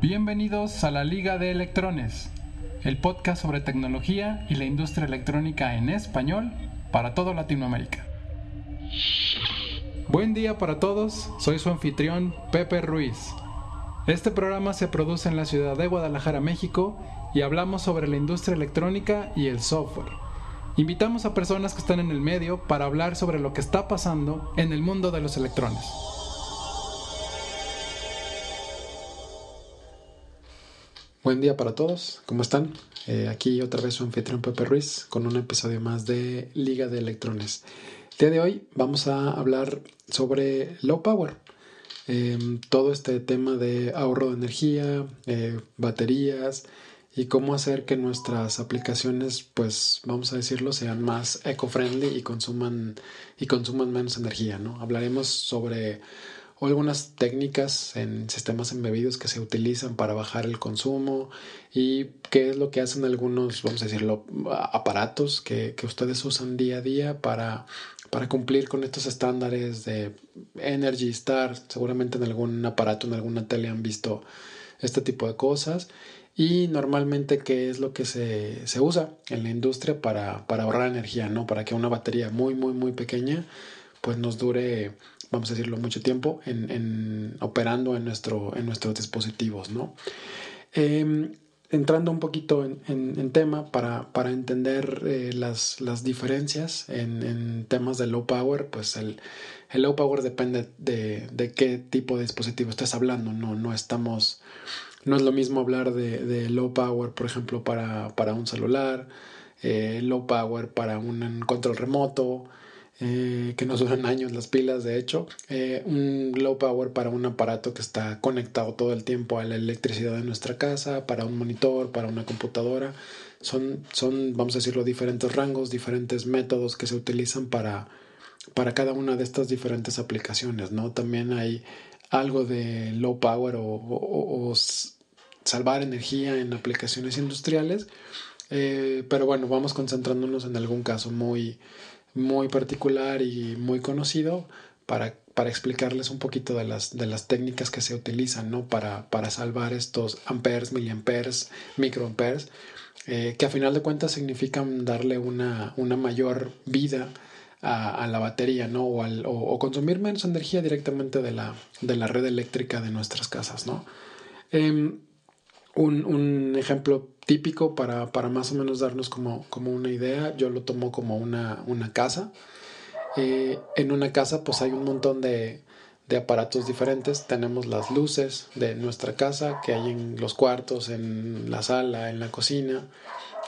Bienvenidos a la Liga de Electrones, el podcast sobre tecnología y la industria electrónica en español para toda Latinoamérica. Buen día para todos, soy su anfitrión Pepe Ruiz. Este programa se produce en la ciudad de Guadalajara, México, y hablamos sobre la industria electrónica y el software. Invitamos a personas que están en el medio para hablar sobre lo que está pasando en el mundo de los electrones. Buen día para todos, ¿cómo están? Eh, aquí otra vez su anfitrión Pepe Ruiz con un episodio más de Liga de Electrones. El día de hoy vamos a hablar sobre low power, em, todo este tema de ahorro de energía, eh, baterías y cómo hacer que nuestras aplicaciones, pues vamos a decirlo, sean más eco-friendly y consuman, y consuman menos energía. ¿no? Hablaremos sobre o algunas técnicas en sistemas embebidos que se utilizan para bajar el consumo y qué es lo que hacen algunos, vamos a decirlo, aparatos que, ustedes usan día a día para, para cumplir con estos estándares de Energy Star. Seguramente en algún aparato, en alguna tele han visto este tipo de cosas. Y normalmente, ¿qué es lo que se, se usa en la industria para, para ahorrar energía? ¿no? Para que una batería muy, muy, muy pequeña pues nos dure vamos a decirlo, mucho tiempo en, operando en, nuestro, en nuestros dispositivos, ¿no? Em, entrando un poquito en, tema para, para entender eh, las, las, diferencias en, temas de low power, pues el, el low power depende de, de, qué tipo de dispositivo estés hablando, no, no estamos, no es lo mismo hablar de, de low power, por ejemplo, para, para un celular, eh, low power para un control remoto, eh, que nos duran años las pilas, de hecho. Eh, un low power para un aparato que está conectado todo el tiempo a la electricidad de nuestra casa, para un monitor, para una computadora. Son, son vamos a decirlo, diferentes rangos, diferentes métodos que se utilizan para, para cada una de estas diferentes aplicaciones, ¿no? También hay algo de low power o, salvar energía en aplicaciones industriales. Eh, pero bueno, vamos concentrándonos en algún caso muy, muy particular y muy conocido para, para explicarles un poquito de las, de las técnicas que se utilizan ¿no? para, para salvar estos amperes, miliamperes, microamperes, eh, que a final de cuentas significan darle una, una mayor vida a, la batería ¿no? o, al, o, consumir menos energía directamente de la, de la red eléctrica de nuestras casas. ¿no? Em, un, un, ejemplo típico para, para, más o menos darnos como, como, una idea, yo lo tomo como una, una casa. Eh, en una casa pues hay un montón de, de, aparatos diferentes. Tenemos las luces de nuestra casa que hay en los cuartos, en la sala, en la cocina.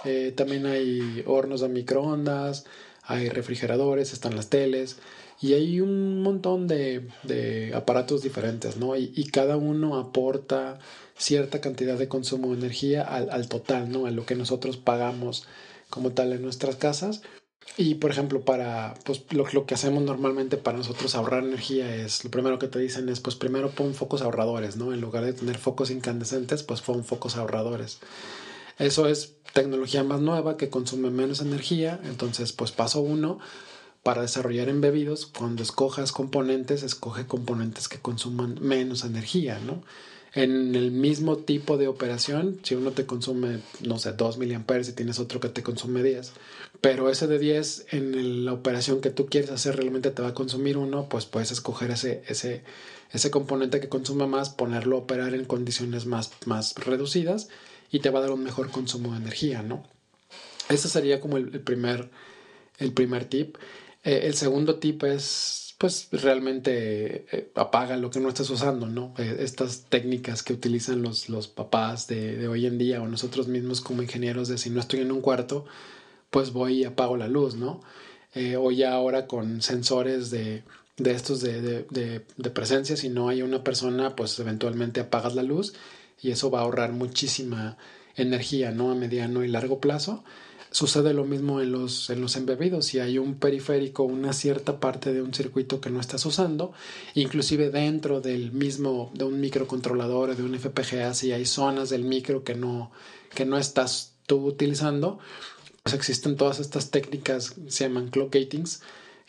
Eh, también hay hornos de microondas, hay refrigeradores, están las teles y hay un montón de, de aparatos diferentes, ¿no? Y, y, cada uno aporta cierta cantidad de consumo de energía al, al, total, ¿no? A lo que nosotros pagamos como tal en nuestras casas. Y por ejemplo, para pues, lo, lo, que hacemos normalmente para nosotros ahorrar energía es lo primero que te dicen es pues primero pon focos ahorradores, ¿no? En lugar de tener focos incandescentes, pues pon focos ahorradores. Eso es tecnología más nueva que consume menos energía. Entonces, pues paso uno, para desarrollar embebidos, cuando escojas componentes, escoge componentes que consuman menos energía, ¿no? En el mismo tipo de operación, si uno te consume, no sé, 2 miliamperes y tienes otro que te consume 10, pero ese de 10 en la operación que tú quieres hacer realmente te va a consumir uno, pues puedes escoger ese, ese, ese componente que consume más, ponerlo a operar en condiciones más, más reducidas y te va a dar un mejor consumo de energía, ¿no? Ese sería como el, primer, el primer tip. Eh, el segundo tip es pues realmente eh, apaga lo que no estás usando, ¿no? Eh, estas técnicas que utilizan los, los papás de, de, hoy en día o nosotros mismos como ingenieros de si no estoy en un cuarto, pues voy y apago la luz, ¿no? O ya ahora con sensores de, de estos de, de, de, presencia, si no hay una persona, pues eventualmente apagas la luz y eso va a ahorrar muchísima energía, ¿no? A mediano y largo plazo. Sucede lo mismo en los, en los embebidos. Si hay un periférico, una cierta parte de un circuito que no estás usando, inclusive dentro del mismo, de un microcontrolador o de un FPGA, si hay zonas del micro que no, que no estás tú utilizando, pues existen todas estas técnicas, se llaman clock gatings,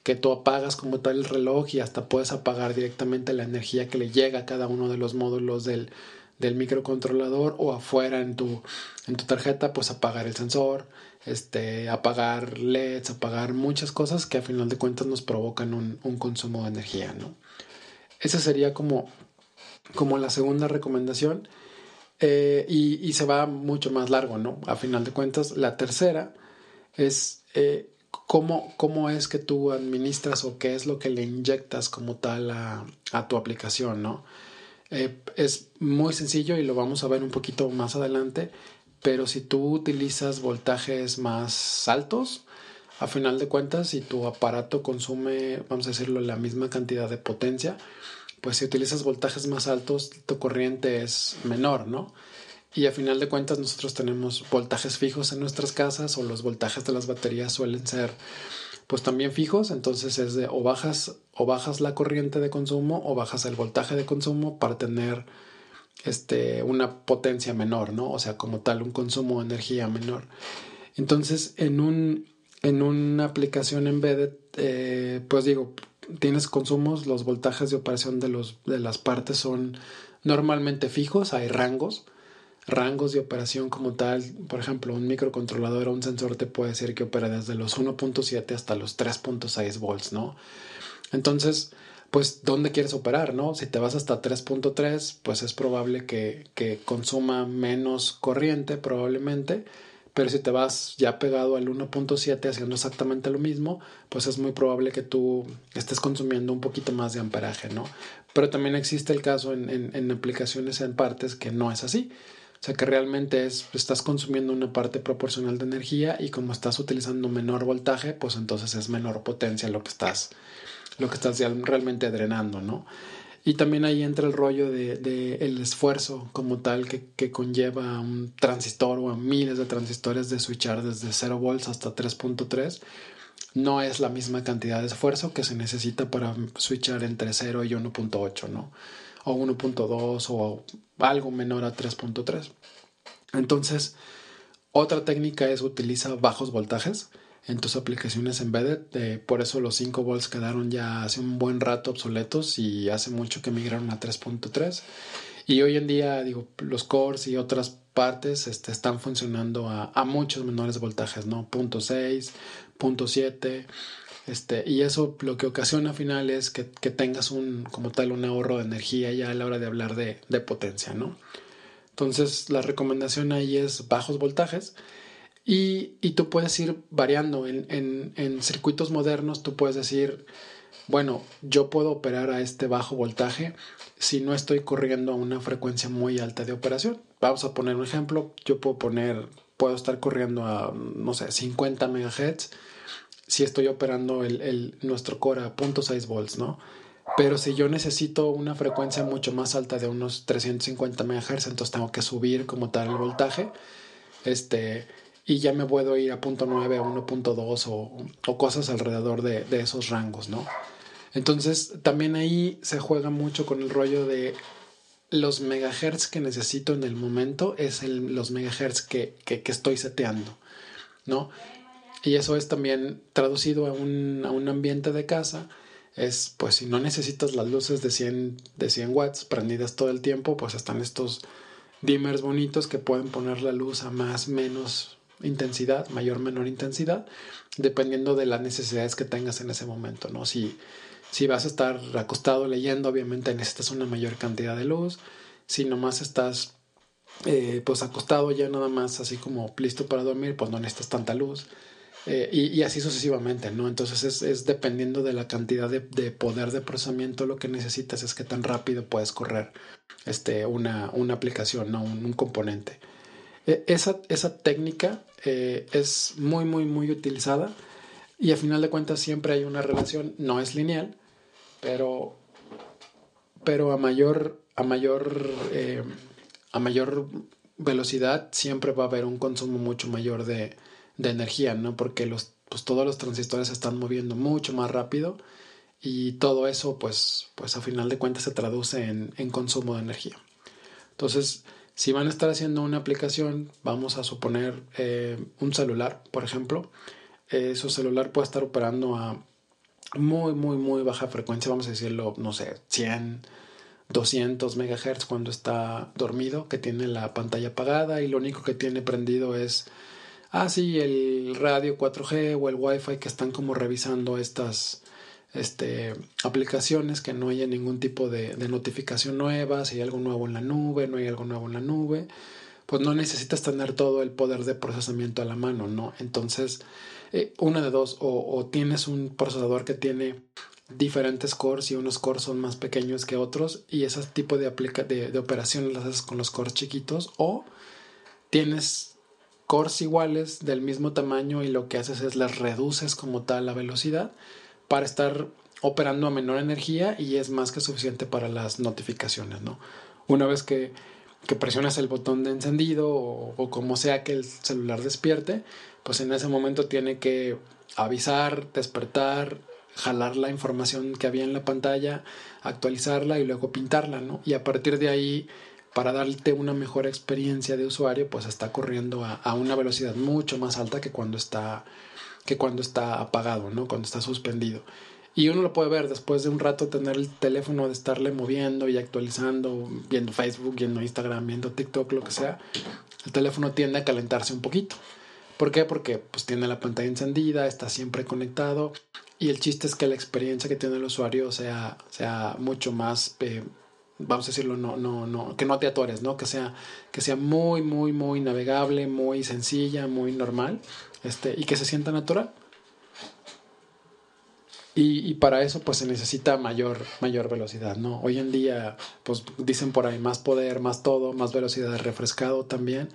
que tú apagas como tal el reloj y hasta puedes apagar directamente la energía que le llega a cada uno de los módulos del, del microcontrolador o afuera en tu, en tu tarjeta, pues apagar el sensor, este, apagar LEDs, apagar muchas cosas que a final de cuentas nos provocan un, un consumo de energía, ¿no? Esa sería como, como la segunda recomendación. Eh, y, se va mucho más largo, ¿no? A final de cuentas, la tercera es eh, cómo, cómo, es que tú administras o qué es lo que le inyectas como tal a, a tu aplicación, ¿no? Eh, es muy sencillo y lo vamos a ver un poquito más adelante, pero si tú utilizas voltajes más altos, a final de cuentas, si tu aparato consume, vamos a decirlo, la misma cantidad de potencia, pues si utilizas voltajes más altos, tu corriente es menor, ¿no? Y a final de cuentas nosotros tenemos voltajes fijos en nuestras casas o los voltajes de las baterías suelen ser pues también fijos, entonces es de o bajas o bajas la corriente de consumo o bajas el voltaje de consumo para tener este una potencia menor, ¿no? O sea, como tal un consumo de energía menor. Entonces, en un en una aplicación embedded, eh, pues digo, tienes consumos, los voltajes de operación de, los, de las partes son normalmente fijos, hay rangos, rangos de operación como tal, por ejemplo, un microcontrolador o un sensor te puede decir que opera desde los 1.7 hasta los 3.6 volts, ¿no? Entonces, pues, ¿dónde quieres operar, no? Si te vas hasta 3.3, pues es probable que, que consuma menos corriente, probablemente, pero si te vas ya pegado al 1.7 haciendo exactamente lo mismo, pues es muy probable que tú estés consumiendo un poquito más de amperaje, ¿no? Pero también existe el caso en, en, aplicaciones en partes que no es así. O sea que realmente es, estás consumiendo una parte proporcional de energía y como estás utilizando menor voltaje, pues entonces es menor potencia lo que estás, lo que estás realmente drenando, ¿no? Y también ahí entra el rollo de, el esfuerzo como tal que, que, conlleva un transistor o a miles de transistores de switchar desde 0 volts hasta 3.3. No es la misma cantidad de esfuerzo que se necesita para switchar entre 0 y 1.8, ¿no? O 1.2 o algo menor a 3.3. Entonces, otra técnica es utilizar bajos voltajes en tus aplicaciones embedded. Eh, por eso los 5 volts quedaron ya hace un buen rato obsoletos y hace mucho que migraron a 3.3. Y hoy en día, digo, los cores y otras partes este, están funcionando a, a, muchos menores voltajes, ¿no? Punto 6, punto 7. Este, y eso lo que ocasiona al final es que, que, tengas un, como tal, un ahorro de energía ya a la hora de hablar de, de potencia, ¿no? Entonces, la recomendación ahí es bajos voltajes y, y tú puedes ir variando. En, en, en, circuitos modernos tú puedes decir, bueno, yo puedo operar a este bajo voltaje si no estoy corriendo a una frecuencia muy alta de operación. Vamos a poner un ejemplo. Yo puedo poner, puedo estar corriendo a, no sé, 50 MHz si estoy operando el, el, nuestro core a 0.6 volts, ¿no? Pero si yo necesito una frecuencia mucho más alta de unos 350 MHz, entonces tengo que subir como tal el voltaje. Este, y ya me puedo ir a punto .9 a 1.2 o, o, cosas alrededor de, de, esos rangos, ¿no? Entonces también ahí se juega mucho con el rollo de los megahertz que necesito en el momento es el, los megahertz que, que, que, estoy seteando, ¿no? Y eso es también traducido a un, a un ambiente de casa es pues si no necesitas las luces de 100, de 100 watts prendidas todo el tiempo, pues están estos dimmers bonitos que pueden poner la luz a más, menos intensidad, mayor, menor intensidad, dependiendo de las necesidades que tengas en ese momento, ¿no? Si, si vas a estar acostado leyendo, obviamente necesitas una mayor cantidad de luz. Si nomás estás eh, pues acostado ya nada más así como listo para dormir, pues no necesitas tanta luz. Eh, y, así sucesivamente, ¿no? Entonces es, es dependiendo de la cantidad de, de, poder de procesamiento, lo que necesitas es que tan rápido puedes correr este, una, una aplicación, ¿no? Un, un componente. E, esa, esa técnica eh, es muy, muy, muy utilizada y a final de cuentas siempre hay una relación, no es lineal, pero, pero a mayor, a mayor, eh, a mayor velocidad siempre va a haber un consumo mucho mayor de, de energía, ¿no? Porque los, pues todos los transistores se están moviendo mucho más rápido y todo eso, pues, pues a final de cuentas se traduce en, en consumo de energía. Entonces, si van a estar haciendo una aplicación, vamos a suponer eh, un celular, por ejemplo, eh, su celular puede estar operando a muy, muy, muy baja frecuencia, vamos a decirlo, no sé, 100, 200 MHz cuando está dormido, que tiene la pantalla apagada y lo único que tiene prendido es, ah, sí, el radio 4G o el Wi-Fi que están como revisando estas este, aplicaciones, que no haya ningún tipo de, de notificación nueva, si hay algo nuevo en la nube, no hay algo nuevo en la nube, pues no necesitas tener todo el poder de procesamiento a la mano, ¿no? Entonces, eh, una de dos, o, tienes un procesador que tiene diferentes cores y unos cores son más pequeños que otros y ese tipo de, aplica de, de operaciones las haces con los cores chiquitos o tienes cores iguales del mismo tamaño y lo que haces es les reduces como tal la velocidad para estar operando a menor energía y es más que suficiente para las notificaciones, ¿no? Una vez que, que presionas el botón de encendido o, o, como sea que el celular despierte, pues en ese momento tiene que avisar, despertar, jalar la información que había en la pantalla, actualizarla y luego pintarla, ¿no? Y a partir de ahí, para darte una mejor experiencia de usuario, pues está corriendo a, una velocidad mucho más alta que cuando está que cuando está apagado, ¿no? Cuando está suspendido. Y uno lo puede ver después de un rato tener el teléfono de estarle moviendo y actualizando, viendo Facebook, viendo Instagram, viendo TikTok, lo que sea. El teléfono tiende a calentarse un poquito. ¿Por qué? Porque pues tiene la pantalla encendida, está siempre conectado y el chiste es que la experiencia que tiene el usuario sea, sea mucho más, eh, vamos a decirlo, no, no, no, que no te atores, ¿no? Que sea, que sea muy, muy, muy navegable, muy sencilla, muy normal, este, y que se sienta natural. Y, y, para eso pues se necesita mayor, mayor velocidad, ¿no? Hoy en día pues dicen por ahí más poder, más todo, más velocidad refrescado también.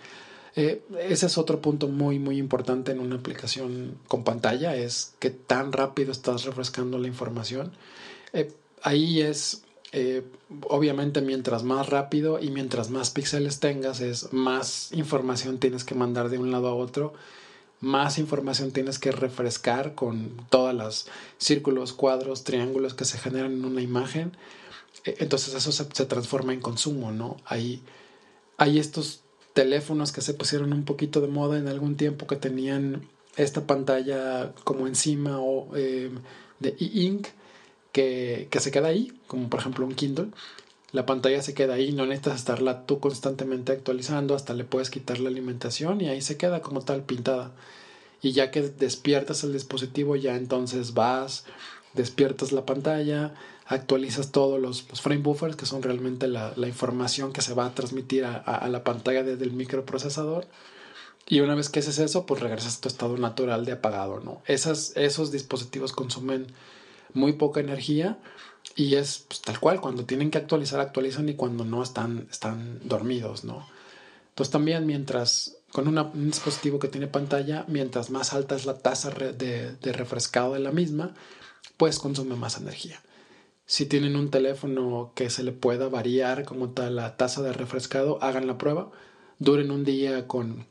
Eh, ese es otro punto muy, muy importante en una aplicación con pantalla, es que tan rápido estás refrescando la información. Eh, ahí es, eh, obviamente, mientras más rápido y mientras más píxeles tengas, es más información tienes que mandar de un lado a otro, más información tienes que refrescar con todas las círculos, cuadros, triángulos que se generan en una imagen. Entonces eso se, transforma en consumo, ¿no? Ahí hay estos teléfonos que se pusieron un poquito de moda en algún tiempo que tenían esta pantalla como encima o eh, de e-ink que, se queda ahí, como por ejemplo un Kindle. La pantalla se queda ahí, no necesitas estarla tú constantemente actualizando, hasta le puedes quitar la alimentación y ahí se queda como tal pintada. Y ya que despiertas el dispositivo, ya entonces vas, despiertas la pantalla, actualizas todos los, frame buffers, que son realmente la, información que se va a transmitir a, a, la pantalla desde el microprocesador. Y una vez que haces eso, pues regresas a tu estado natural de apagado, ¿no? Esas, esos dispositivos consumen muy poca energía y es pues, tal cual, cuando tienen que actualizar, actualizan y cuando no están, están dormidos, ¿no? Entonces también mientras, con un dispositivo que tiene pantalla, mientras más alta es la tasa de, refrescado de la misma, pues consume más energía si tienen un teléfono que se le pueda variar como tal la tasa de refrescado, hagan la prueba. Duren un día con,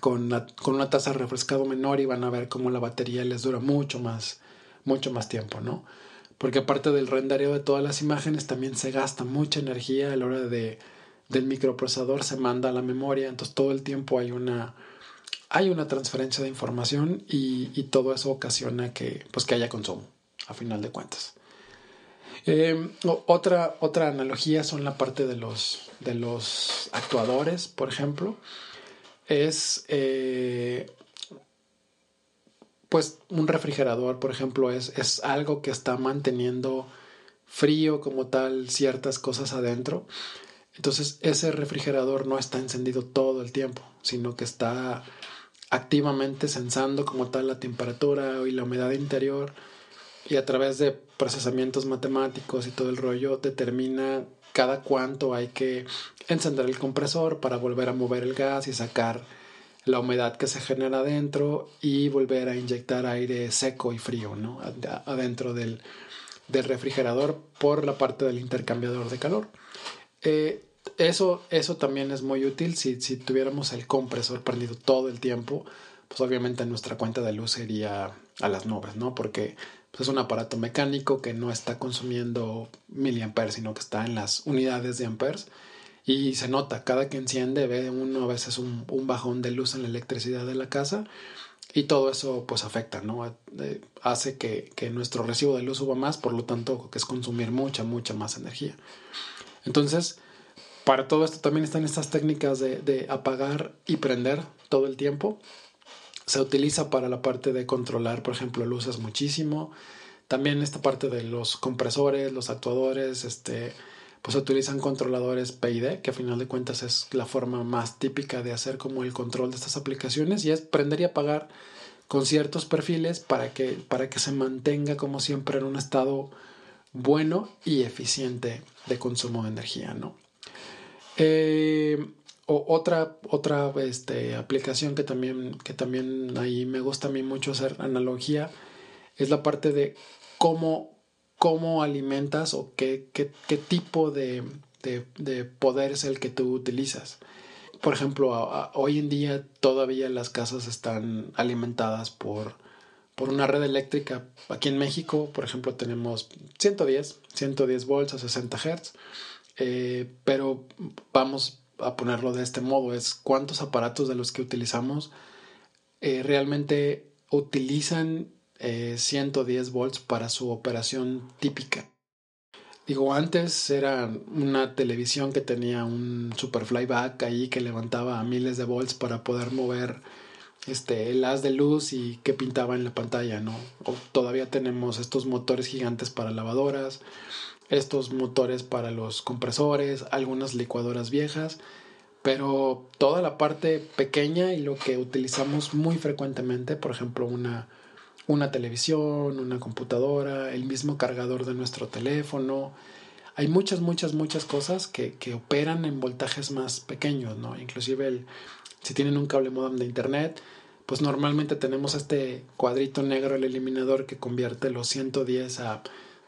con, con una tasa de refrescado menor y van a ver cómo la batería les dura mucho más, mucho más tiempo, ¿no? Porque aparte del rendereo de todas las imágenes, también se gasta mucha energía a la hora de, del microprocesador, se manda a la memoria, entonces todo el tiempo hay una, hay una transferencia de información y, y todo eso ocasiona que, pues, que haya consumo, a final de cuentas. Eh, otra, otra analogía son la parte de los, de los actuadores, por ejemplo. Es, eh, pues, un refrigerador, por ejemplo, es, es algo que está manteniendo frío como tal ciertas cosas adentro. Entonces, ese refrigerador no está encendido todo el tiempo, sino que está activamente sensando como tal la temperatura y la humedad interior y a través de procesamientos matemáticos y todo el rollo determina cada cuánto hay que encender el compresor para volver a mover el gas y sacar la humedad que se genera adentro y volver a inyectar aire seco y frío ¿no? adentro del, del refrigerador por la parte del intercambiador de calor. Eh, eso, eso también es muy útil si, si tuviéramos el compresor prendido todo el tiempo, pues obviamente nuestra cuenta de luz sería a las nubes, ¿no? Porque pues es un aparato mecánico que no está consumiendo miliamperes, sino que está en las unidades de amperes. Y se nota, cada que enciende ve uno a veces un, un bajón de luz en la electricidad de la casa y todo eso pues afecta, ¿no? Eh, hace que, que, nuestro recibo de luz suba más, por lo tanto que es consumir mucha, mucha más energía. Entonces, para todo esto también están estas técnicas de, de apagar y prender todo el tiempo. Se utiliza para la parte de controlar, por ejemplo, luces muchísimo. También esta parte de los compresores, los actuadores, este, pues utilizan controladores PID, que a final de cuentas es la forma más típica de hacer como el control de estas aplicaciones y es prender y apagar con ciertos perfiles para que, para que se mantenga como siempre en un estado bueno y eficiente de consumo de energía, ¿no? Eh, o otra otra este, aplicación que también, que también ahí me gusta a mí mucho hacer analogía es la parte de cómo, cómo alimentas o qué, qué, qué tipo de, de, de, poder es el que tú utilizas por ejemplo, hoy en día todavía las casas están alimentadas por, por una red eléctrica. Aquí en México, por ejemplo, tenemos 110, 110 volts a 60 Hz. Eh, pero vamos a ponerlo de este modo, es cuántos aparatos de los que utilizamos eh, realmente utilizan 110 eh, volts para su operación típica. Digo, antes era una televisión que tenía un super flyback ahí que levantaba miles de volts para poder mover este, el haz de luz y que pintaba en la pantalla, ¿no? Todavía tenemos estos motores gigantes para lavadoras, estos motores para los compresores, algunas licuadoras viejas, pero toda la parte pequeña y lo que utilizamos muy frecuentemente, por ejemplo, una una televisión, una computadora, el mismo cargador de nuestro teléfono. Hay muchas, muchas, muchas cosas que, que operan en voltajes más pequeños, ¿no? Inclusive el, si tienen un cable modem de internet, pues normalmente tenemos este cuadrito negro, el eliminador, que convierte los 110 a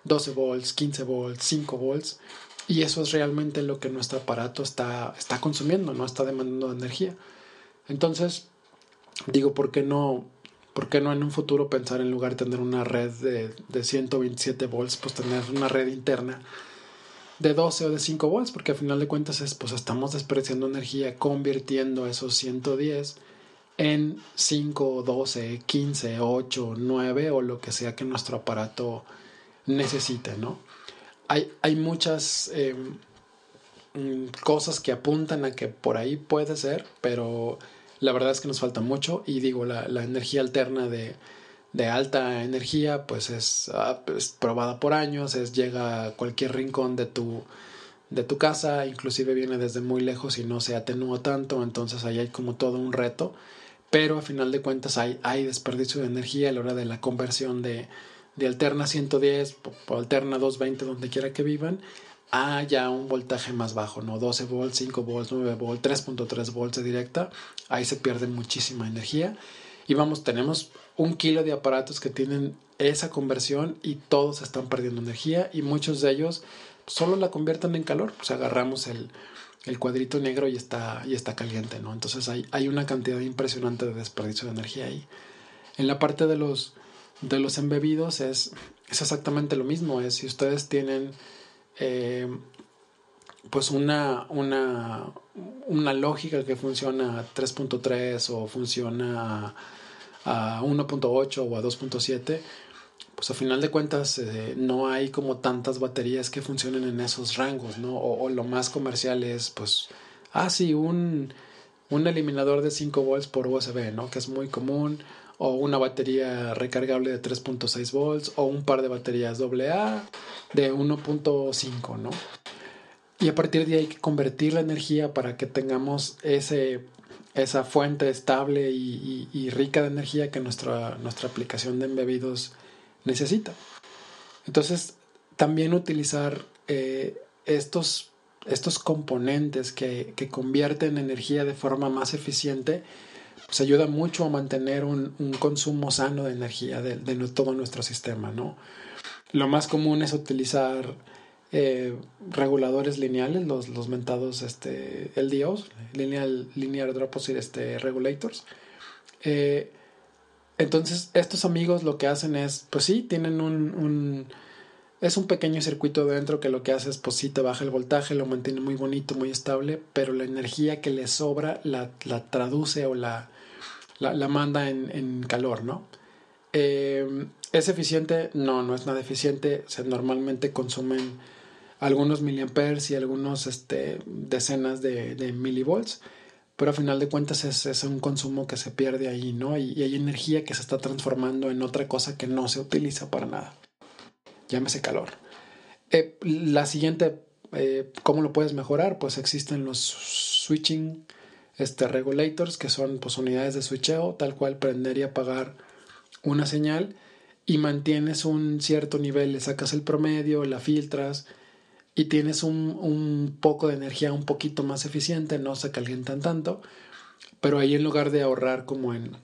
12 volts, 15 volts, 5 volts. Y eso es realmente lo que nuestro aparato está, está consumiendo, no está demandando energía. Entonces, digo, ¿por qué no ¿Por qué no en un futuro pensar en lugar de tener una red de, de 127 volts, pues tener una red interna de 12 o de 5 volts? Porque al final de cuentas es, pues estamos desperdiciando energía convirtiendo esos 110 en 5, 12, 15, 8, 9 o lo que sea que nuestro aparato necesite, ¿no? Hay, hay muchas em, mm, cosas que apuntan a que por ahí puede ser, pero la verdad es que nos falta mucho y digo, la, energía alterna de, alta energía pues ah, es, probada por años, es llega a cualquier rincón de tu, de tu casa, inclusive viene desde muy lejos y no se atenúa tanto, entonces ahí hay como todo un reto, pero a final de cuentas hay, hay desperdicio de energía a la hora de la conversión de, de alterna 110 o alterna 220 donde quiera que vivan a ya un voltaje más bajo, ¿no? 12 volts, 5 volts, 9 volts, 3.3 volts de directa. Ahí se pierde muchísima energía. Y vamos, tenemos un kilo de aparatos que tienen esa conversión y todos están perdiendo energía y muchos de ellos solo la convierten en calor. Pues agarramos el, el cuadrito negro y está, y está caliente, ¿no? Entonces hay, hay una cantidad impresionante de desperdicio de energía ahí. En la parte de los, de los embebidos es, es exactamente lo mismo. Es si ustedes tienen eh, pues una, una, una, lógica que funciona a 3.3 o funciona a, 1.8 o a 2.7, pues a final de cuentas eh, no hay como tantas baterías que funcionen en esos rangos, ¿no? O, lo más comercial es, pues, ah, sí, un, un eliminador de 5 volts por USB, ¿no? Que es muy común o una batería recargable de 3.6 volts o un par de baterías AA de 1.5, ¿no? Y a partir de ahí hay que convertir la energía para que tengamos ese, esa fuente estable y, rica de energía que nuestra, nuestra aplicación de embebidos necesita. Entonces, también utilizar eh, estos, estos componentes que, que convierten energía de forma más eficiente pues ayuda mucho a mantener un, consumo sano de energía de, todo nuestro sistema, ¿no? Lo más común es utilizar eh, reguladores lineales, los, los mentados este, LDOs, Lineal, Linear Drop este, Regulators. Eh, entonces, estos amigos lo que hacen es, pues sí, tienen un, es un pequeño circuito dentro que lo que hace es, pues sí, te baja el voltaje, lo mantiene muy bonito, muy estable, pero la energía que le sobra la, la traduce o la, la, manda en, calor, ¿no? Eh, ¿Es eficiente? No, no es nada eficiente. Se normalmente consumen algunos miliamperes y algunos este, decenas de, de milivolts, pero a final de cuentas es, es, un consumo que se pierde ahí, ¿no? Y, y, hay energía que se está transformando en otra cosa que no se utiliza para nada. Llámese calor. Eh, la siguiente, eh, ¿cómo lo puedes mejorar? Pues existen los switching este, regulators, que son pues, unidades de switcheo, tal cual prender y apagar una señal y mantienes un cierto nivel, le sacas el promedio, la filtras y tienes un, un, poco de energía un poquito más eficiente, no se calientan tanto, pero ahí en lugar de ahorrar como en,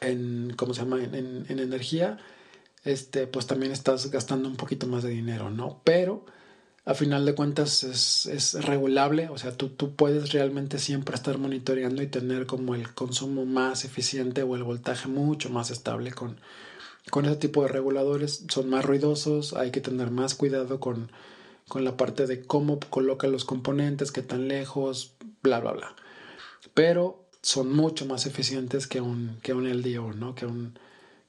en ¿cómo se llama?, en, en, en energía, este, pues también estás gastando un poquito más de dinero, ¿no? Pero a final de cuentas es, es regulable, o sea, tú, tú, puedes realmente siempre estar monitoreando y tener como el consumo más eficiente o el voltaje mucho más estable con, con ese tipo de reguladores. Son más ruidosos, hay que tener más cuidado con, con la parte de cómo coloca los componentes, qué tan lejos, bla, bla, bla. Pero son mucho más eficientes que un, que un LDO, ¿no? Que un,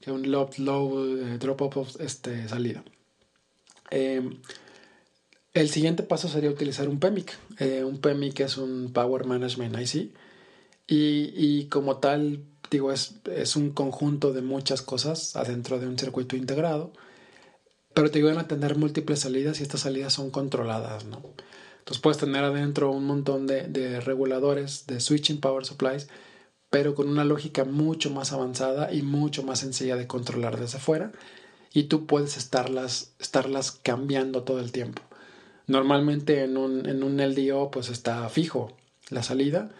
que un low, low eh, drop-off este, salida. Eh, el siguiente paso sería utilizar un PEMIC. Eh, un PEMIC es un Power Management IC y, y como tal, digo, es, un conjunto de muchas cosas adentro de un circuito integrado, pero te ayudan a tener múltiples salidas y estas salidas son controladas, ¿no? Entonces puedes tener adentro un montón de, de reguladores, de switching power supplies, pero con una lógica mucho más avanzada y mucho más sencilla de controlar desde fuera y tú puedes estarlas, estarlas cambiando todo el tiempo. Normalmente en un, en un LDO pues está fijo la salida.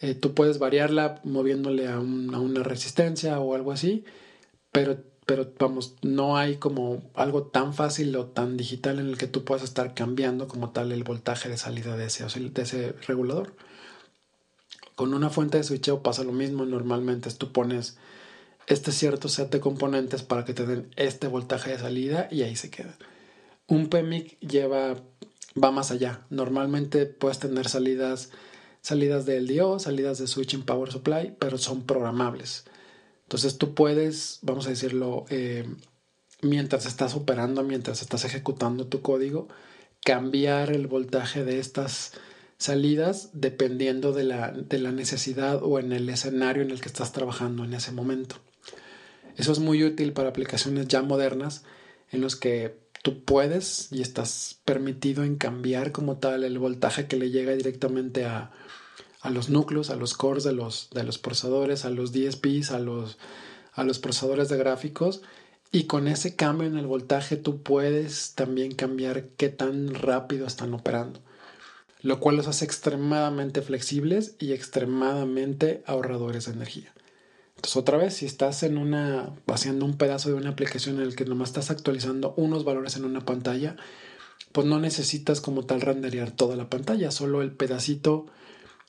Eh, tú puedes variarla moviéndole a, un, a, una resistencia o algo así, pero, pero vamos, no hay como algo tan fácil o tan digital en el que tú puedas estar cambiando como tal el voltaje de salida de ese, de ese regulador. Con una fuente de switcheo pasa lo mismo. Normalmente tú pones este cierto set de componentes para que te den este voltaje de salida y ahí se queda. Un PMIC lleva va más allá. Normalmente puedes tener salidas, salidas de LDO, salidas de switching power supply, pero son programables. Entonces tú puedes, vamos a decirlo, eh, mientras estás operando, mientras estás ejecutando tu código, cambiar el voltaje de estas salidas dependiendo de la, de la necesidad o en el escenario en el que estás trabajando en ese momento. Eso es muy útil para aplicaciones ya modernas en los que tú puedes y estás permitido en cambiar como tal el voltaje que le llega directamente a, a los núcleos, a los cores de los, de los procesadores, a los DSPs, a los, a los procesadores de gráficos. Y con ese cambio en el voltaje tú puedes también cambiar qué tan rápido están operando. Lo cual los hace extremadamente flexibles y extremadamente ahorradores de energía. Entonces, otra vez, si estás en una, haciendo un pedazo de una aplicación en el que nomás estás actualizando unos valores en una pantalla, pues no necesitas como tal renderear toda la pantalla, solo el pedacito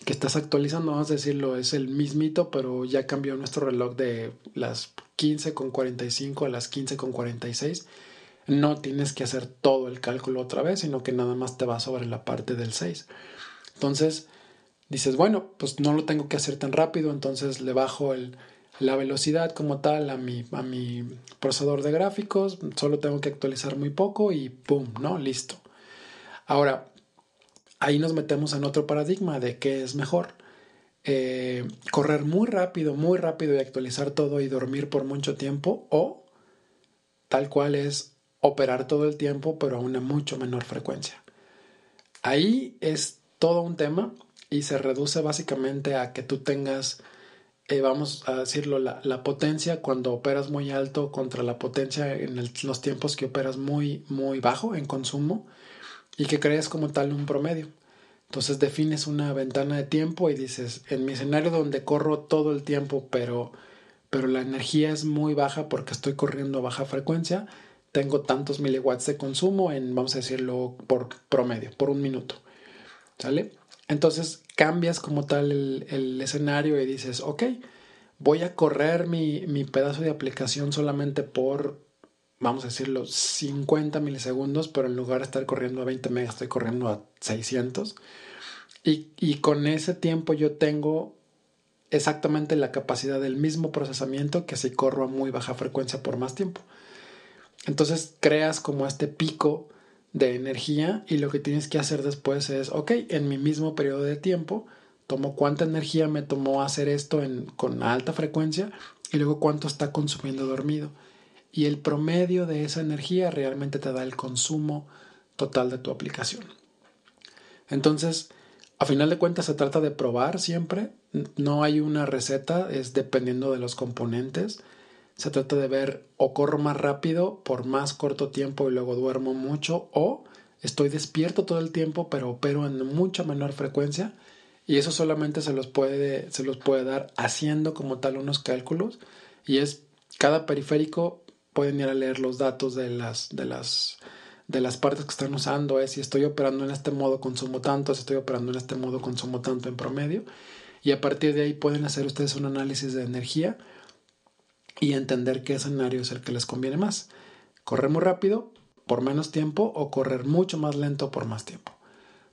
que estás actualizando, vamos a decirlo, es el mismito, pero ya cambió nuestro reloj de las 15 con 45 a las 15 con 46. No tienes que hacer todo el cálculo otra vez, sino que nada más te va sobre la parte del 6. Entonces, dices, bueno, pues no lo tengo que hacer tan rápido, entonces le bajo el, la velocidad como tal a mi, a mi procesador de gráficos, solo tengo que actualizar muy poco y ¡pum! ¿no? Listo. Ahora, ahí nos metemos en otro paradigma de qué es mejor. Eh, correr muy rápido, muy rápido y actualizar todo y dormir por mucho tiempo o tal cual es operar todo el tiempo pero a una mucho menor frecuencia. Ahí es todo un tema y se reduce básicamente a que tú tengas eh, vamos a decirlo, la, potencia cuando operas muy alto contra la potencia en los tiempos que operas muy, muy bajo en consumo y que crees como tal un promedio. Entonces defines una ventana de tiempo y dices, en mi escenario donde corro todo el tiempo, pero, pero la energía es muy baja porque estoy corriendo a baja frecuencia, tengo tantos miliwatts de consumo en, vamos a decirlo, por promedio, por un minuto. ¿Sale? Entonces cambias como tal el, escenario y dices, ok, voy a correr mi, mi, pedazo de aplicación solamente por, vamos a decirlo, 50 milisegundos, pero en lugar de estar corriendo a 20 megas, estoy corriendo a 600. Y, y con ese tiempo yo tengo exactamente la capacidad del mismo procesamiento que si corro a muy baja frecuencia por más tiempo. Entonces creas como este pico de energía y lo que tienes que hacer después es, ok, en mi mismo periodo de tiempo, tomo cuánta energía me tomó hacer esto en, con alta frecuencia y luego cuánto está consumiendo dormido. Y el promedio de esa energía realmente te da el consumo total de tu aplicación. Entonces, a final de cuentas se trata de probar siempre. No hay una receta, es dependiendo de los componentes. Se trata de ver o corro más rápido por más corto tiempo y luego duermo mucho o estoy despierto todo el tiempo pero opero en mucha menor frecuencia y eso solamente se los puede, se los puede dar haciendo como tal unos cálculos. Y es cada periférico pueden ir a leer los datos de las, de las, de las partes que están usando. Es si estoy operando en este modo, consumo tanto. Si estoy operando en este modo, consumo tanto en promedio. Y a partir de ahí pueden hacer ustedes un análisis de energía y entender qué escenario es el que les conviene más. Correr muy rápido por menos tiempo o correr mucho más lento por más tiempo.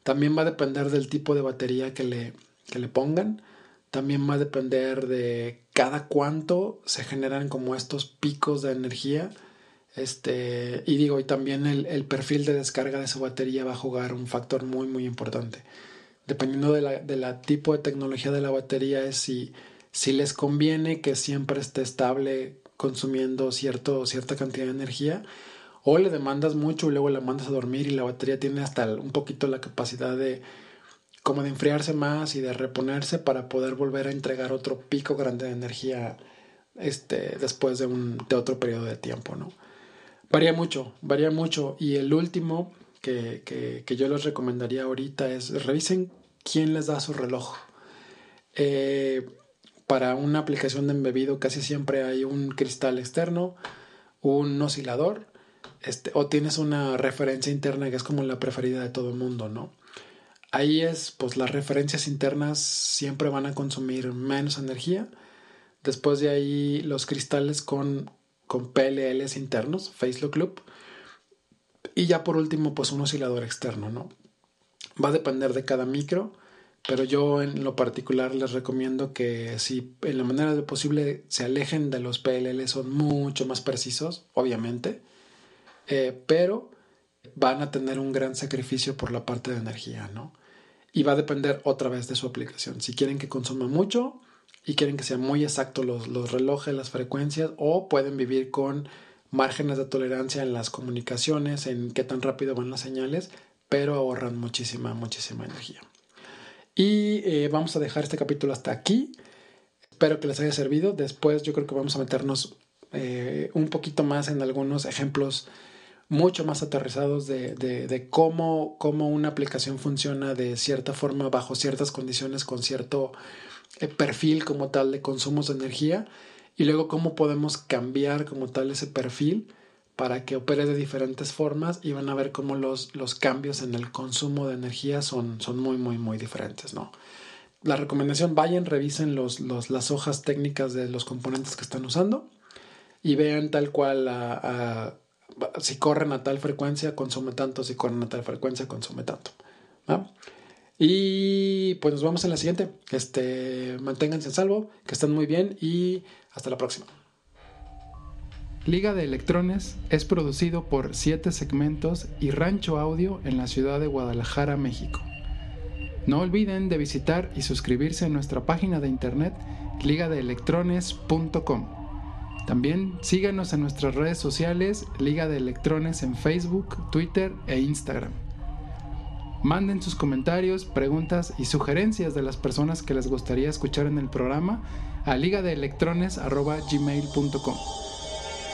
También va a depender del tipo de batería que le, le pongan. También va a depender de cada cuánto se generan como estos picos de energía. Este, y digo, y también el, perfil de descarga de su batería va a jugar un factor muy, muy importante. Dependiendo de la, de la tipo de tecnología de la batería, es si, si les conviene que siempre esté estable consumiendo cierto, cierta cantidad de energía o le demandas mucho y luego la mandas a dormir y la batería tiene hasta un poquito la capacidad de como de enfriarse más y de reponerse para poder volver a entregar otro pico grande de energía este, después de, un, de otro periodo de tiempo, ¿no? Varía mucho, varía mucho. Y el último que, que, yo les recomendaría ahorita es revisen quién les da su reloj. Eh, para una aplicación de embebido casi siempre hay un cristal externo, un oscilador este, o tienes una referencia interna que es como la preferida de todo el mundo, ¿no? Ahí es, pues las referencias internas siempre van a consumir menos energía. Después de ahí los cristales con, con PLLs internos, Face Lock Loop. Y ya por último, pues un oscilador externo, ¿no? Va a depender de cada micro, pero yo en lo particular les recomiendo que si en la manera de posible se alejen de los PLL, son mucho más precisos, obviamente eh, pero van a tener un gran sacrificio por la parte de energía, ¿no? Y va a depender otra vez de su aplicación. Si quieren que consuma mucho y quieren que sean muy exactos los, los relojes, las frecuencias, o pueden vivir con márgenes de tolerancia en las comunicaciones, en qué tan rápido van las señales, pero ahorran muchísima, muchísima energía. Y eh, vamos a dejar este capítulo hasta aquí. Espero que les haya servido. Después yo creo que vamos a meternos eh, un poquito más en algunos ejemplos mucho más aterrizados de, de, cómo, cómo, una aplicación funciona de cierta forma bajo ciertas condiciones con cierto eh, perfil como tal de consumos de energía y luego cómo podemos cambiar como tal ese perfil para que opere de diferentes formas y van a ver cómo los, los cambios en el consumo de energía son, son muy, muy, muy diferentes, ¿no? La recomendación, vayan, revisen los, los, las hojas técnicas de los componentes que están usando y vean tal cual si corren a tal frecuencia, consume tanto, si corren a tal frecuencia, consume tanto. Y pues nos vemos en la siguiente. Este, manténganse en salvo, que estén muy bien y hasta la próxima. Liga de Electrones es producido por Siete Segmentos y Rancho Audio en la ciudad de Guadalajara, México. No olviden de visitar y suscribirse a nuestra página de internet ligadeelectrones.com. También síganos en nuestras redes sociales, Liga de Electrones en Facebook, Twitter e Instagram. Manden sus comentarios, preguntas y sugerencias de las personas que les gustaría escuchar en el programa a ligadeelectrones.gmail.com.